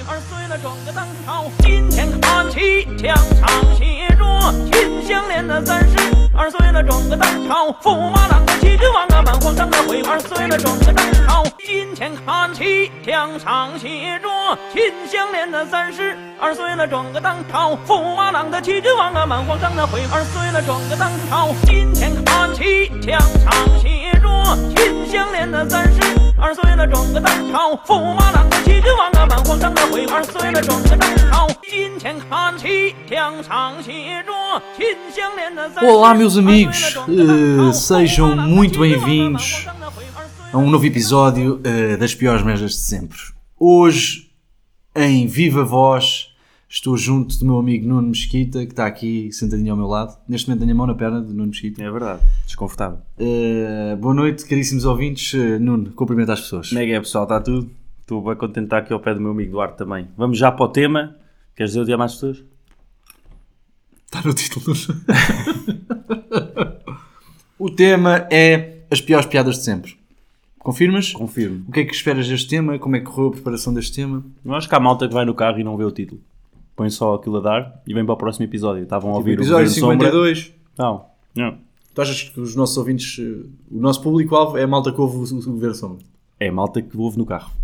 撞个当朝，驸马郎的齐君王啊，满皇上的徽儿碎了；撞个当朝，金钱看起，墙上写着“金项链”的三十二碎了；撞个当朝，驸马郎的齐君王啊，满皇上的徽儿碎了；撞个当朝，金钱看起，墙上写着“金项链”的三十二碎了；撞个当朝，驸马郎。Olá, meus amigos. Eh, sejam muito bem-vindos a um novo episódio eh, das piores merdas de sempre. Hoje, em viva voz, estou junto do meu amigo Nuno Mesquita, que está aqui sentadinho ao meu lado. Neste momento tenho a mão na perna de Nuno Mesquita. É verdade, desconfortável. Eh, boa noite, caríssimos ouvintes. Nuno, cumprimenta as pessoas. Como é que é, pessoal? Está tudo? Estou bem contente de estar aqui ao pé do meu amigo Duarte também. Vamos já para o tema. Queres dizer o dia mais pessoas? Está no título. o tema é as piores piadas de sempre. Confirmas? Confirmo. O que é que esperas deste tema? Como é que correu a preparação deste tema? Eu acho que há malta que vai no carro e não vê o título. Põe só aquilo a dar e vem para o próximo episódio. Estavam a ouvir Tipo, Episódio o Governo Sombra. 52. Não, não. Tu achas que os nossos ouvintes, eh, o nosso público-alvo é a malta que ouve o, o Governo Sombra? É a malta que ouve no carro.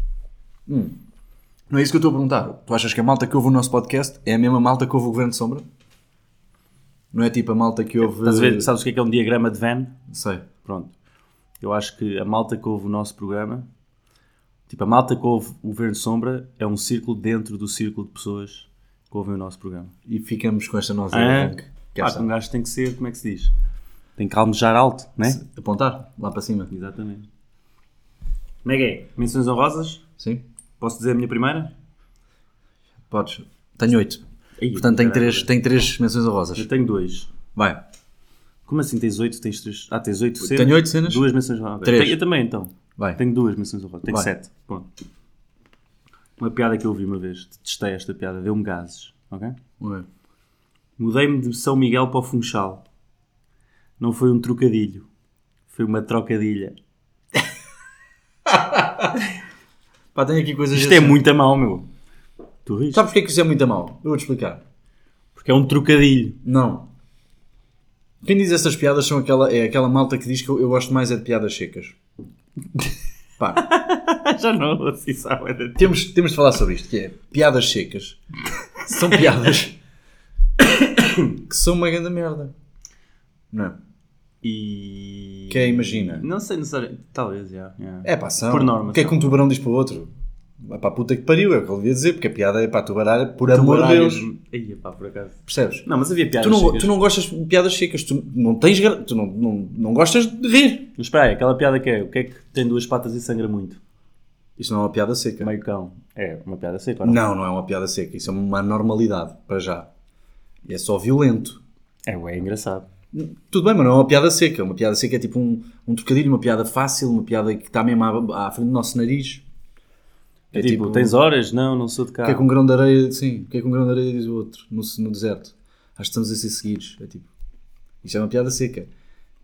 Não é isso que eu estou a perguntar. Tu achas que a malta que ouve o nosso podcast é a mesma malta que ouve o Governo Sombra? Não é tipo a malta que ouve... Estás a ver? Sabes o que é que é um diagrama de Venn? Sei. Pronto. Eu acho que a malta que ouve o nosso programa, tipo, a malta que ouve o Governo Sombra é um círculo dentro do círculo de pessoas que ouvem o nosso programa. E ficamos com esta nossa Ah. Que é Pá, esta. que um gajo tem que ser, como é que se diz? Tem que almejar alto, né? Apontar, lá para cima. Exatamente. Como é que é? Menções honrosas? Sim? Posso dizer a minha primeira? Podes. Tenho oito. Portanto, tenho três, tenho três menções honrosas. Eu tenho dois. Vai. Como assim tens oito? Tens três? Ah, tens oito cenas? Tenho oito cenas? Duas menções honrosas. Três. Tenho- Eu também, então. Vai. Tenho duas menções honrosas. Tenho Vai. sete. Pronto. Uma piada que eu ouvi uma vez. Testei esta piada. Deu-me gases. Ok? Mudei-me de São Miguel para o Funchal. Não foi um trocadilho. Foi uma trocadilha. Pá, tenho aqui coisas... Isto é assim. muito a mal, meu. Tu riste? Sabes porque é que isso é muito a mal? Eu vou-te explicar. Porque é um trocadilho. Não. Quem diz essas piadas são aquela, é aquela malta que diz que eu, eu gosto mais é de piadas secas. Pá, Já não assim sabe. temos, temos de falar sobre isto, que é piadas secas. São piadas que são uma grande merda. Não é? E. Que é, imagina. Não sei, não sei. Talvez, já. já. É pá, são. Por norma, O que é que um tubarão diz para o outro? É pá, puta que pariu, é o que ele devia dizer, porque a piada é para tubaralha, por amor de Deus. Aí, pá, por acaso. Percebes? Não, mas havia piadas Tu não, secas. tu não gostas de piadas secas, tu não tens. gra- Tu não, não, não gostas de rir. Mas espera aí, aquela piada que é: o que é que tem duas patas e sangra muito? Isto não é uma piada seca. Meio cão. É uma piada seca, ou não? Não, não é uma piada seca. Isso é uma normalidade, para já. E é só violento. É, ué, é engraçado. Tudo bem, mas não é uma piada seca. Uma piada seca é tipo um, um trocadilho, uma piada fácil, uma piada que está mesmo à, à frente do nosso nariz. É tipo, tens horas? Não, não sou de O que é que um grão de areia, sim, o que é que um grão de areia diz o outro no, no deserto? Acho que estamos a ser seguidos. É tipo, isto é uma piada seca.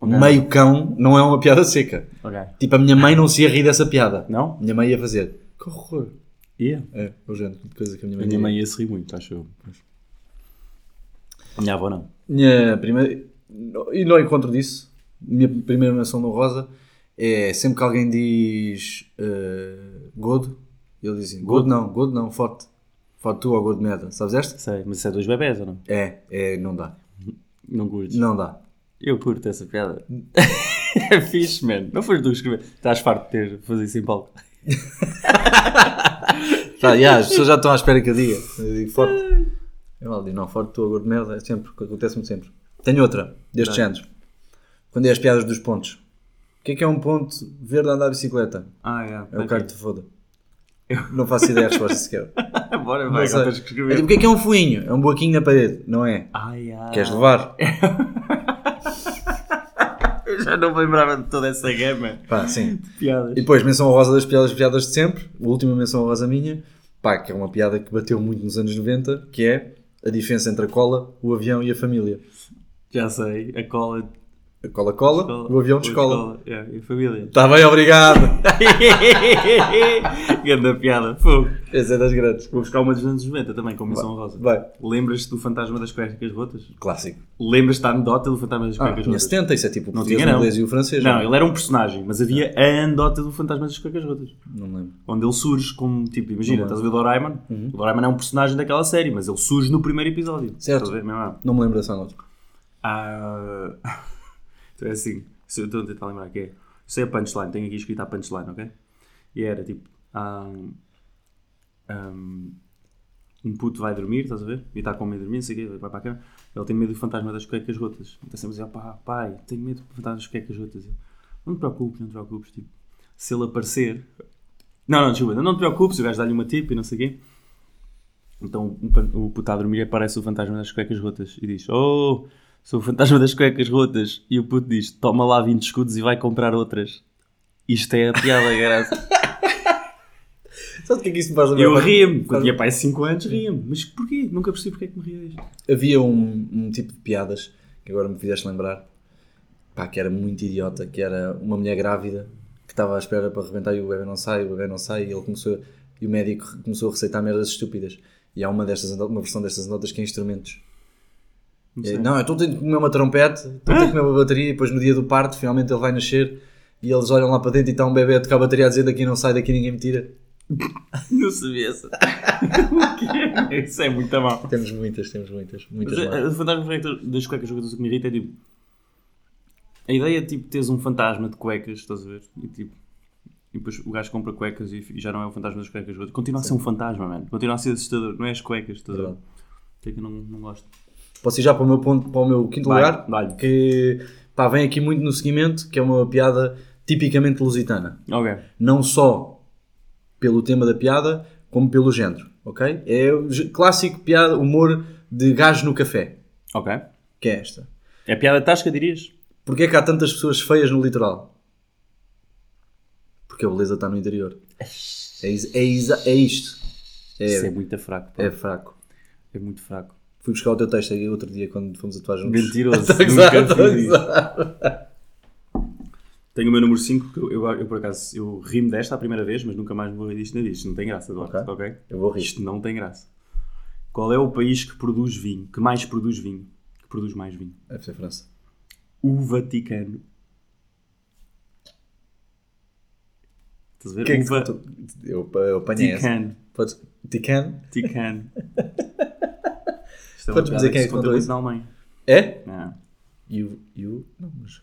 Meio cão não é uma piada seca. Ok. Tipo, a minha mãe não se ia rir dessa piada. Não? A minha mãe ia fazer, que horror. Ia. É, é o género de coisa que a minha A mãe minha diria. mãe ia se rir muito, acho eu. A minha avó não. Minha primeira. E não encontro disso. Minha primeira menção no Rosa é sempre que alguém diz uh, Godo, ele diz assim: Godo não, Godo não, forte. Forte tu ou Godo merda. Sabes esta? Sei, mas isso é dois bebés ou não? É, é, não dá. Não curtes? Não dá. Eu curto essa piada. é fixe, man. Não foste tu que escrever. Estás farto de ter, fazer isso em palco. Tá, yeah, as pessoas já estão à espera que eu diga. Eu digo forte. Eu mal digo, não, forte tu ou Godo merda, é sempre, acontece-me sempre. Tenho outra, destes Dá. anos. Quando é as piadas dos pontos. O que é que é um ponto verde a andar de bicicleta? Ah, é. É o cara que te foda. Não faço ideia da resposta sequer. Bora, Não vai, agora tens que É escrever. tipo, o que é que é um fuinho? É um buraquinho na parede, não é? Ai, ai. Queres levar? Eu já não me lembrava de toda essa gama Pá, sim. de piadas. E depois, menção honrosa das piadas, piadas de sempre. A última menção honrosa minha, pá, que é uma piada que bateu muito nos anos 90, que é a diferença entre a cola, o avião e a família. Já sei, a cola. A cola cola, o avião de escola. Yeah, e a família. Está bem, obrigado. Ganda piada, fogo. Essa é das grandes. Vou buscar uma dos anos 90 também, com missão rosa. Vai. Lembras-te do fantasma das cuecas rotas? Clássico. Lembras-te da anedota do fantasma das Ah, cuecas tinha rotas? 70, isso é tipo o Não tinha, o não. inglês e o francês. Não, ele era um personagem, mas havia a anedota do fantasma das cuecas rotas. Não lembro. Onde ele surge como, tipo, imagina, Não estás a ver o Doraemon? O Doraemon é um personagem daquela série, mas ele surge no primeiro episódio. Certo. Ah, Não me lembro dessa nota. Ah, então é assim, estou a tentar lembrar que é. Sei a punchline, tenho aqui escrito a punchline, ok? E era tipo. ah, um, um puto vai dormir, estás a ver? E está com medo de dormir, não sei o quê, vai para a cama. Ele tem medo do fantasma das cuecas rotas. Então sempre a dizer, pá, pai, tenho medo do fantasma das cuecas rotas. Não te preocupes, não te preocupes. Tipo, se ele aparecer. Não, não, desculpa, não te preocupes, o gajo dá-lhe uma tip e não sei o quê. Então o puto está a dormir e aparece o fantasma das cuecas rotas e diz: Oh, sou o fantasma das cuecas rotas. E o puto diz: Toma lá 20 escudos e vai comprar outras. Isto é a piada, graça. Sabe o que é que isso me faz lembrar? Eu ria-me, quando tinha pai 5 anos, ria-me. Mas porquê? Nunca percebi porque é que me ria disto. Havia um, um tipo de piadas que agora me fizeste lembrar, pá, que era muito idiota, que era uma mulher grávida que estava à espera para arrebentar e o bebê não sai, o bebê não sai, e ele começou, e o médico começou a receitar merdas estúpidas. E há uma destas, uma versão destas notas que é instrumentos. Não É. Não, então tenho que comer uma trompete, então tenho que comer uma bateria, e depois no dia do parto, finalmente ele vai nascer, e eles olham lá para dentro e está um bebê a tocar a bateria a dizer daqui não sai, daqui ninguém me tira. Não sabia essa. Isso é muito mal. Temos muitas, temos muitas, muitas Mas, eh, O fantasma das cuecas o que me irrita é tipo. A ideia é tipo teres um fantasma de cuecas, estás a ver? E tipo. E depois o gajo compra cuecas e, já não é o fantasma das cuecas. Continua a ser um fantasma, mano. Continua a ser assustador. Não é as cuecas, estás a ver? É que eu não, não gosto. Posso ir já para o meu, ponto, para o meu quinto Vai, lugar? vai. Que pá, vem aqui muito no seguimento, que é uma piada tipicamente lusitana. Ok. Não só pelo tema da piada, como pelo género, ok? É o clássico piada, humor de gajo no café, Ok. que é esta. É piada tasca, dirias? Porquê é que há tantas pessoas feias no litoral? Porque a beleza está no interior. É, é, isa- é isto. Isso é É, muito fraco. pá. é fraco. É muito fraco. Fui buscar o teu texto aí outro dia quando fomos atuar juntos. Mentiroso. A Nunca a. Tenho o meu número 5, que eu, eu, eu, por acaso eu ri-me desta a primeira vez, mas nunca mais me vou rir disto na. Não tem graça, Eduardo. Ok. ok? Eu vou rir. Isto não tem graça. Qual é o país que produz vinho? Que mais produz vinho? Que produz mais vinho? Deve ser França. O Vaticano. Estás a ver? Que é que o tu- eu, eu apanhei essa. Vaticano. Podes... Isto é Podes dizer quem é que conta contou isso? na Alemanha. É? Não. You, you? Não, mas...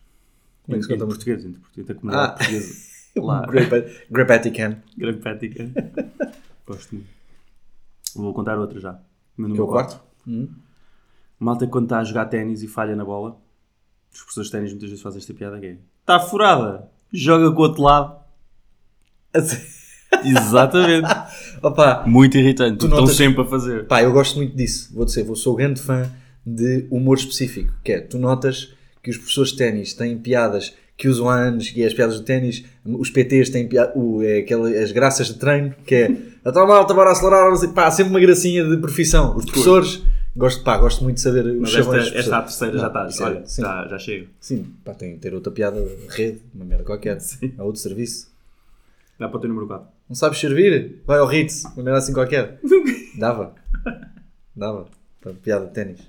Como é que se Em conta? português, entre português, a comunidade Ah. portuguesa. Lá. Grapatican. Grande Vaticano. Gosto muito. Vou contar outra já. Meu Que é o quarto? Hum. Malta quando está a jogar ténis e falha na bola, os professores de ténis muitas vezes fazem esta piada que é Está furada, joga com o outro lado. Exatamente. Opa, Muito irritante. Tu Estão notas- sempre a fazer. pá, eu gosto muito disso. Vou dizer, eu sou grande fã de humor específico. Que é, tu notas que os professores de ténis têm piadas que usam há anos e as piadas de ténis, os PTs têm o, é, aquela, as graças de treino, que é a tua malta, bora acelerar, não sei", pá, sempre uma gracinha de profissão. Os professores, gosto, pá, gosto muito de saber os Mas chavões esta, esta professores. terceira já está. é- Olha, sim. já, já chega. Sim, pá, tem que ter outra piada, rede, uma merda qualquer. Há outro serviço. Dá para o teu número 4. Não sabes servir? Vai ao Ritz, uma merda assim qualquer. Dava. Dava. Para piada de ténis.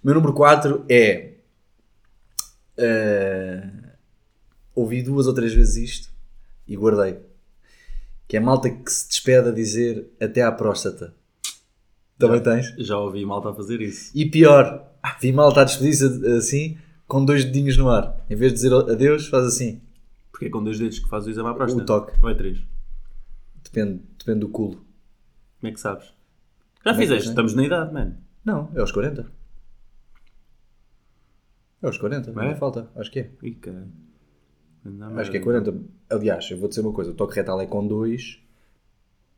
Meu número 4 é. eh, ouvi duas ou três vezes isto e guardei. Que é a malta que se despede a dizer até à próstata. Também tens? Já ouvi malta a fazer isso. E pior, vi malta a despedir-se assim, com dois dedinhos no ar. Em vez de dizer adeus, faz assim. Porque é com dois dedos que faz o exame à próstata. O toque. Ou é três? Depende, depende do culo. Como é que sabes? Já é fizeste, estamos na idade, mano. Não, é aos 40. É aos 40, não É? falta. Acho que é. Ih, caralho. Anda Acho que é merda. 40. Aliás, eu vou dizer uma coisa: o toque retal é com 2,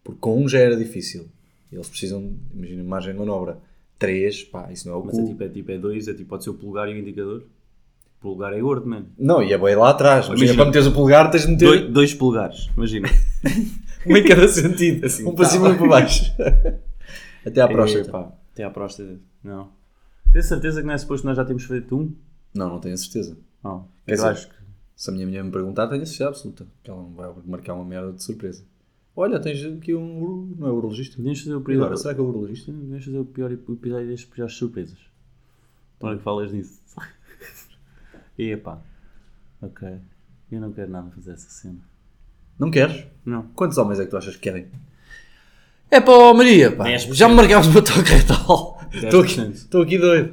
porque com um já era difícil. Eles precisam, imagina, margem de manobra 3, pá, isso não é o Mas cu. é tipo, é tipo, é dois, é tipo, pode ser o polegar e o indicador. O polegar é gordo, mano. Não, e é bem lá atrás. Imagina, Imagina. para meteres o polegar tens de meter Dois, dois polegares, imagina. um em cada sentido. Assim, um para tá cima e um para baixo. Até à É, próstata. pá, até à próstata. Não. Tens certeza que não é suposto nós já temos feito um? Não, não tenho a certeza. Não. Quer Eu dizer, acho que. Se a minha mulher me perguntar, tenho a certeza absoluta. Que ela não vai marcar uma merda de surpresa. Olha, tens aqui um. Não é urologista? Podíamos fazer o pior. agora, será que é urologista? Podíamos fazer o pior episódio das piores surpresas. Para que falas nisso. E pá. Ok. Eu não quero nada fazer essa cena. Não queres? Não. Quantos homens é que tu achas que querem? É pá, Maria, pá. 10%. Já me marcavas o meu toque retal. Estou aqui, 10%. estou aqui doido.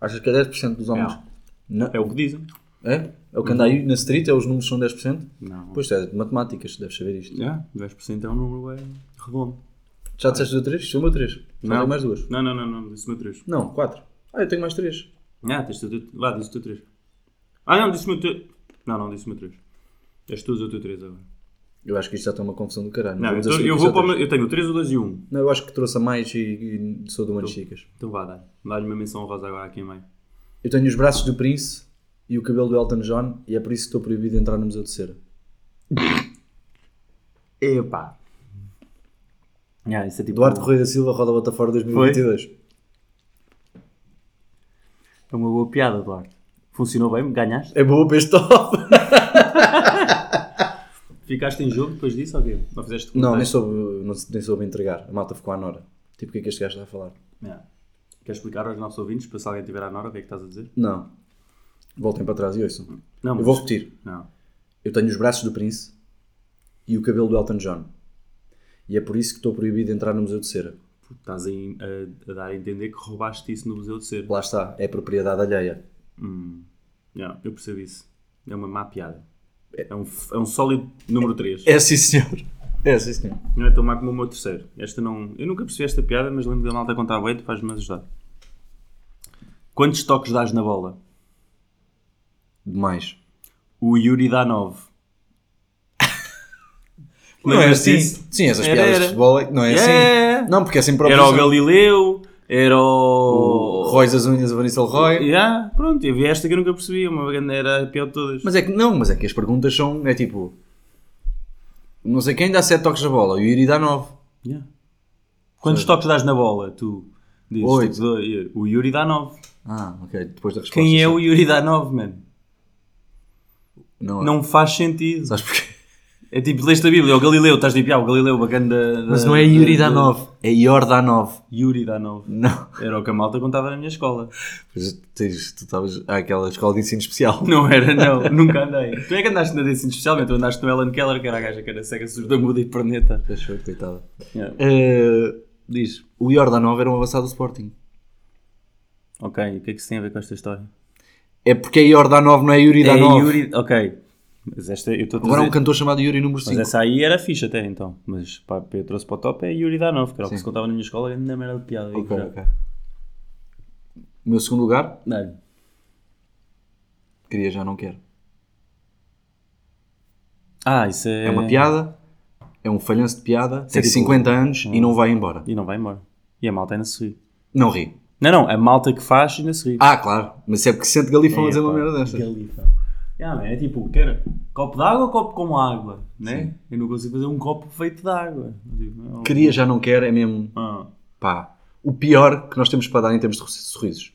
Achas que é 10% dos homens? Não. Não. É o que dizem. É? É o que anda aí na street, é os números são 10%? Não. Pois é, de matemáticas, deves saber isto. Yeah, 10% é um número é redondo. Já disseste o 3? Isto é o meu 3. Só Não. tenho mais duas. Não, não, não, não. Disse-me o 3. Não, 4. Ah, eu tenho mais 3. Ah, tens tu. Vá, disse o teu 3. Ah, não, disse-me o teu. Não, não, disse-me o 3. És tu o teu 3 agora. Eu acho que isto já está uma confusão do caralho. Não, vamos então eu vou é para o três. meu- Eu tenho o 3, o 2 e o 1. Não, eu acho que trouxe a mais e, e sou do Manos Chicas. Então vá, dá. Dá-lhe uma menção rosa agora aqui em meio. Eu tenho os braços do Prince e o cabelo do Elton John e é por isso que estou proibido de entrar no Museu de Cera. Epá. Ah, isso é tipo. Duarte Correia da Silva, Roda Bota Fora 2022. É uma boa piada, Duarte. Funcionou bem? Ganhaste? É boa para este top. Ficaste em jogo depois disso ou quê? Não fizeste Não, nem soube, não, nem soube entregar. A malta ficou à Nora. Tipo, o que é que este gajo está a falar? Yeah. Queres explicar aos nossos ouvintes, para se alguém tiver à Nora, o que é que estás a dizer? Não. Voltem para trás e ouçam. Não, Eu mas- vou repetir. Não. Eu tenho os braços do Prince e o cabelo do Elton John. E é por isso que estou proibido de entrar no Museu de Cera. Porque Estás a, a- a dar a entender que roubaste isso no Museu de Cera. Lá está, é propriedade alheia. Hum. Yeah, eu percebo isso. É uma má piada. É um, f- é um sólido número 3. É sim, senhor. É sim, senhor. Não é tão má como o meu terceiro. Esta não... Eu nunca percebi esta piada, mas lembro da malta contar bem, tu faz-me ajudar. Quantos toques dás na bola? Demais. O Yuri dá 9. Não é assim? Sim, essas Era, piadas era. de futebol é- não é É. assim. Não, porque é sempre Era o. Galileu, era O o... Roy das Unhas, o Vaníssel Roy. Yeah, pronto, eu vi esta que eu nunca percebi, uma era a pior de todas. Mas é que não, mas é que as perguntas são, é tipo, não sei quem dá 7 toques na bola, o Yuri dá 9. Yeah. Quantos toques dás na bola? Tu dizes, Oito. tipo, dois. o Yuri dá 9. Ah, ok, depois da resposta. Quem é sim. o Yuri dá 9, mano? Não, Não faz sentido. Sabes porquê? É tipo, leste a Bíblia, o Galileu, estás tipo, ah, o Galileu, bacana da, da- Mas não é Yuri da- 9, é 9. Yuri dá 9. Não. Era o que a malta contava na minha escola. Pois tens, tu estavas àquela escola de ensino especial. Não era, não, nunca andei. Tu é que andaste na ensino especialmente, tu andaste no Ellen Keller, que era a gaja que era cega, surda, muda e perneta. Eu, coitada. Yeah. Eh, diz, o 9 era um avançado do Sporting. Ok, o que é que isso tem a ver com esta história? É porque é 9, não é Yuri é 9. Yuri, ok. Mas esta, eu Agora há um dizer- cantor chamado Yuri número Mas 5. essa aí era fixe até então. Mas pá, eu trouxe para o top é Yuri Danov, que era o que se contava na minha escola, ainda merda de piada. Ok, já. ok. O meu segundo lugar, Dá-lhe. queria já não quero. Ah, isso é. É uma piada, é um falhanço de piada, tem tipo- 50 anos e não vai embora. E não vai embora. E a malta ainda se ri. Não ri. Não, não, a malta que faz ainda se ri. Ah, claro, mas é porque sente galifão a dizer uma merda destas. galifão. Yeah, man, é tipo, quer copo de água ou copo com água? Né? Eu não consigo fazer um copo feito de água. Digo, não. Queria já não quer é mesmo, Ah, pá, o pior que nós temos para dar em termos de sorrisos.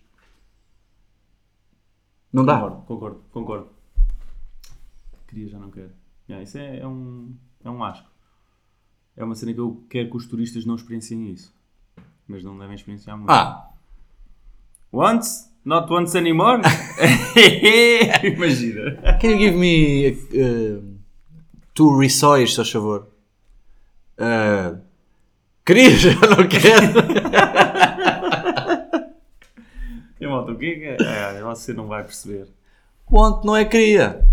Não dá. concordo, concordo, concordo. Queria, já não quero. Yeah, isso é, é um, é um asco. É uma cena que eu quero que os turistas não experienciem isso. Mas não devem experienciar muito. Ah, Once? Not once anymore? Imagina. can you give me uh, two rissóis, se faz favor? Uh, queria já não quero. E malta, o que é que é? é? Você não vai perceber. Want não é queria.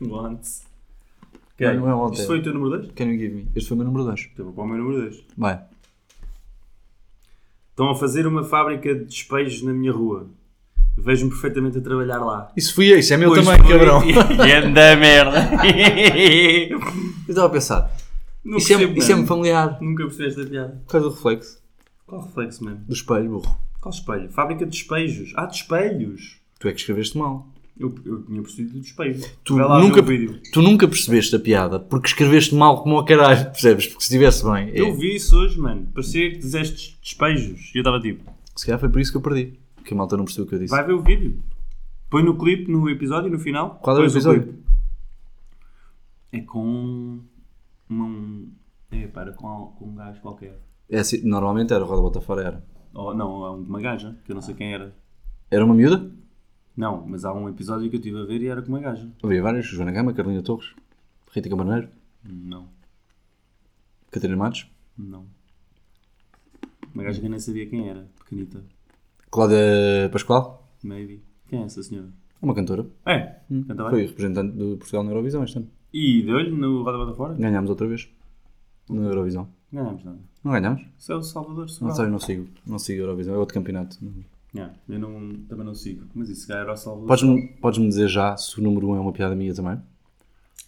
Once. Não, não é. Isto foi o teu número 2? Can you give me? Este foi o meu número 2. Então vou para o meu número 2. Vai. Estão a fazer uma fábrica de despejos na minha rua. Vejo-me perfeitamente a trabalhar lá. Isso fui eu, isso é meu Pois também, foi. cabrão. Ganda merda. Eu estava a pensar, Não Isso é, isso é muito familiar. Nunca percebeste a piada. Por causa do reflexo. Qual reflexo, mano? Do espelho, burro. Qual espelho? Fábrica de espelhos. Ah, de espelhos. Tu é que escreveste mal. Eu, eu tinha percebido de espelho. Tu nunca, o tu nunca percebeste a piada porque escreveste mal como ao caralho, percebes? Porque se estivesse bem. é- Eu vi isso hoje, mano. Parecia que dizeste despejos. E eu estava tipo, Se calhar foi por isso que eu perdi. Que a malta não percebeu o que eu disse. vai ver o vídeo. Põe no clipe, no episódio, no final. Qual é o pões episódio? clipe. É com um... É, para, com, com um gajo qualquer. É assim, normalmente era, o Roda Bota Fora era. Ou, não, é uma gaja, que eu não sei quem era. Era uma miúda? Não, mas há um episódio que eu estive a ver e era com uma gaja. Havia vários. Joana Gama, Carolina Torres, Rita Camarneiro, Não, Catarina Matos, não. Uma gaja que eu nem sabia quem era. Pequenita. Cláudia Pascoal, Maybe. Quem é essa senhora? é uma cantora. É, canta bem. Foi representante de Portugal na Eurovisão este ano. E deu-lhe no Roda Bota Fora? Ganhámos outra vez. Na Eurovisão. Não ganhámos nada. Não ganhámos? Isso é o Salvador Não Sobral. sei, não sigo. Não sigo a Eurovisão. É outro campeonato. Yeah, eu não, também não sigo. Mas isso era o Salvador Podes-me podes dizer já se o número 1 um é uma piada minha também?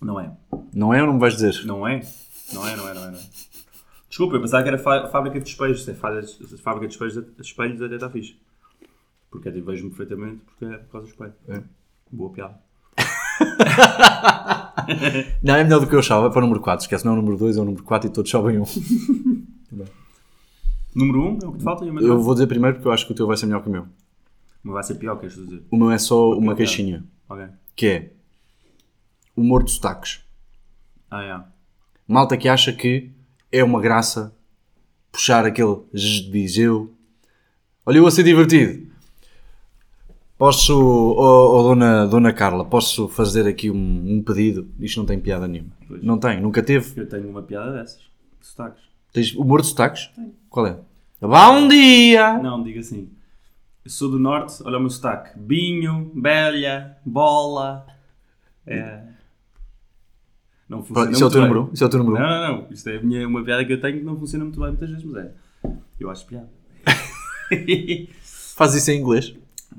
Não é. Não é ou não me vais dizer? Não é? Não é, não é, não é. Não é. Desculpa, eu pensava que era fá- fábrica de espelhos. Se é fá- se fábrica de espelhos, espelhos até está fixe. Porque eu vejo-me perfeitamente porque é por causa do espelho. É. Boa piada. Não, é melhor do que eu achava. É para o número 4. Esquece, não é o número 2, é o número 4 e todos sobem um. Número 1 um, é o que te falta e o meu Eu vou dizer primeiro porque eu acho que o teu vai ser melhor que o meu. Mas vai ser pior, queres dizer? O meu é só uma piada. caixinha. Ok. Que é humor de sotaques. Ah, é. Malta que acha que é uma graça puxar aquele de Viseu. Olha, eu a ser divertido. Posso, oh, oh, dona, dona Carla, posso fazer aqui um, um pedido? Isto não tem piada nenhuma. Pois. Não tem, nunca teve. Eu tenho uma piada dessas. De sotaques. Tens humor de sotaques? Qual é? Bom dia! Não, diga assim. Eu sou do norte, olha o meu sotaque. Binho, belha, bola. É. Não funciona Isso é o teu número 1? Isso é o teu número Não, 1? não, não. Isto é minha, uma piada que eu tenho que não funciona muito bem muitas vezes, mas é. Eu acho piada. Faz isso em inglês.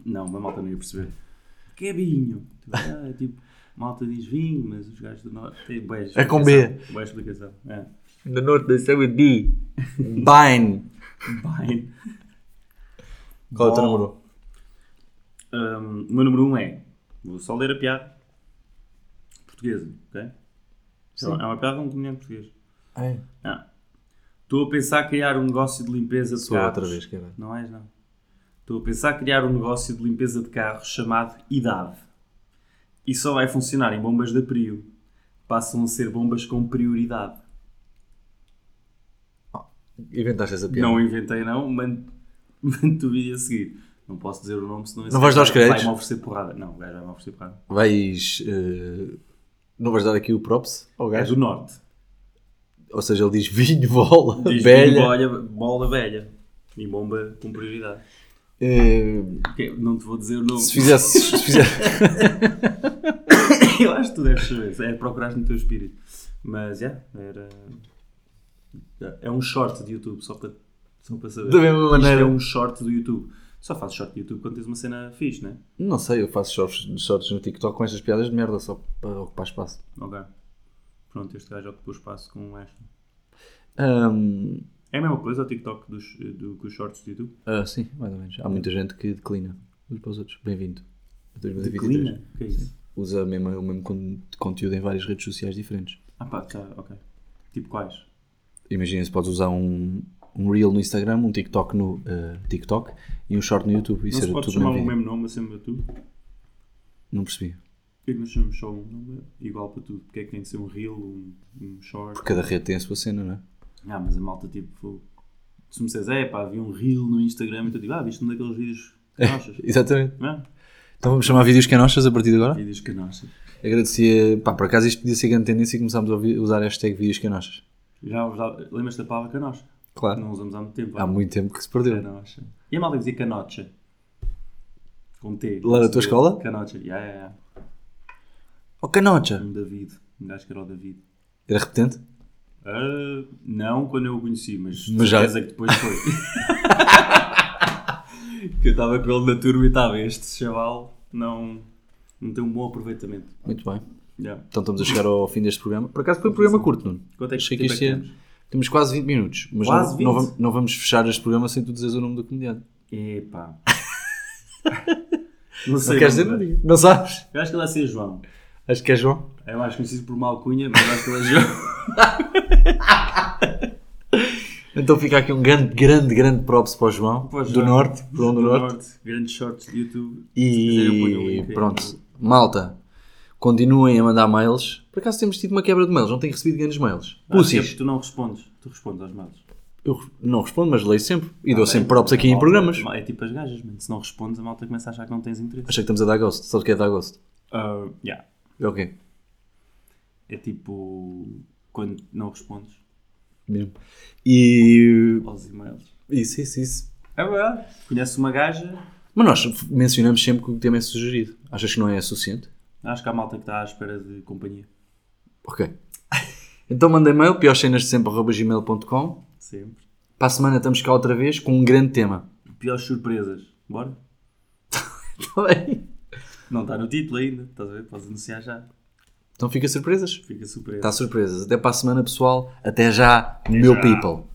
Não, uma malta não ia perceber. Que é vinho? Tipo, ah, tipo, malta diz vinho, mas os gajos do norte têm boa É com B. Boa explicação. É. No norte they say with B. Bine. Bem. Qual é o teu número 1? Hum, o meu número 1 um é. Vou só ler a piada. Portuguesa, ok? É uma- É uma piada de um comediante português. É. Estou a pensar em criar um negócio de limpeza de Sou outra vez, cara. Não és, não. Estou a pensar em criar um negócio de limpeza de carros chamado Idade. E só vai funcionar em bombas da Prio. Passam a ser bombas com prioridade. Inventaste essa piada. Não inventei, não. Mando- Mando-te o vídeo a seguir. Não posso dizer o nome, senão Não vais dar os créditos? Vai-me oferecer porrada. Não, o gajo vai-me oferecer porrada. Vais. eh, não vais dar aqui o props ao É gajo? do Norte. Ou seja, ele diz vinho, bola, Diz velha. Bola, bola velha. E bomba com prioridade. Ok, Não te vou dizer o nome. se fizesse. Se fizesse Eu acho que tu deves saber. É procurar no teu espírito. Mas, já, era... É um short de YouTube, só para, só para saber. Da mesma maneira. Isto é um short do YouTube. Só fazes short de YouTube quando tens uma cena fixe, né? não sei, eu faço shorts, shorts no TikTok com estas piadas de merda só para ocupar espaço. Ok. Pronto, este gajo ocupou espaço com esta. Ahm, É a mesma coisa o TikTok dos, do, que os shorts do YouTube? ah, sim, mais ou menos. Há muita gente que declina uns para os outros. Bem-vindo. a 2023. Declina? O que é isso? Usa mesmo, o mesmo con- conteúdo em várias redes sociais diferentes. Ah pá, tá, ok. Tipo quais? Imagina se podes usar um, um Reel no Instagram, um TikTok no eh, TikTok e um Short no YouTube. Isso Não se era pode tudo chamar o mesmo vídeo. mesmo nome acima de tudo? Não percebi. Porquê que nós chamamos só um nome igual para tudo? Porque é que tem de ser um reel, um, um short? Porque cada rede tem a sua cena, não é? Ah, mas a malta tipo. Se me disseres, é pá, havia um reel no Instagram e tu digo, ah, viste um daqueles vídeos canochas? Exatamente. Não é? Então vamos chamar vídeos canochas a partir de agora? Vídeos canochas. Agradecia. Pá, por acaso isto podia ser grande tendência e começámos a usar a hashtag vídeos canochas. Já, já lembras-te da palavra canocha? Claro. Não usamos há muito tempo. Há ah. muito tempo que se perdeu. Canocha. E a malta dizia canocha? Com T. Lá na tua escola? Canocha, yeah, yeah, yeah. Oh, canocha! Um David. Um gajo que era o David. Era repetente? Ah, não quando eu o conheci, mas, Mas já- certeza que depois foi. que eu estava com ele na turma e estava, este chaval não, não tem um bom aproveitamento. Muito bem. Yeah. Então estamos a chegar ao fim deste programa. Por acaso foi um programa curto, Nuno. Quanto é que Achei que isto é que ia... temos? Temos quase 20 minutos. Mas Quase não, não 20? vamos, não vamos fechar este programa sem tu dizeres o nome do comediante. Epá. não Não sei. queres o dizer? Não, não sabes? Eu acho que ele vai ser João. Acho que é João. É mais conhecido por uma alcunha, mas acho que ele é João. Então fica aqui um grande, grande, grande props para o João. Para o do. Norte. João do, Norte. Grandes shorts de YouTube. O E aí. pronto. Malta. Continuem a mandar mails. Por acaso temos tido uma quebra de mails. Não tenho recebido grandes mails. Que é tu não respondes. Tu respondes aos mails. Eu não respondo, mas leio sempre. E dou Ah, sempre bem. props aqui A em malta- programas. É tipo as gajas, mano. Se não respondes, a malta começa a achar que não tens interesse. Achei que estamos a dar gosto. Sabes o que é dar gosto? Ah, yeah. Ok. É tipo quando não respondes Mesmo. E. aos e-mails. Isso, isso, isso. É verdade. Conheces uma gaja, Mas nós mencionamos sempre que o tema é sugerido. Achas que não é suficiente? acho que há malta que está à espera de companhia. Ok. Então mandem mail, piorcenas de sempre.gmail.com. Sempre. Para a semana estamos cá outra vez com um grande tema. Piores surpresas. Bora? Está bem? Não está no título ainda. Estás a ver? Podes anunciar já. Então fica surpresas. Fica surpresa. Está surpresas. Até para a semana, pessoal. Até já, meu já. people.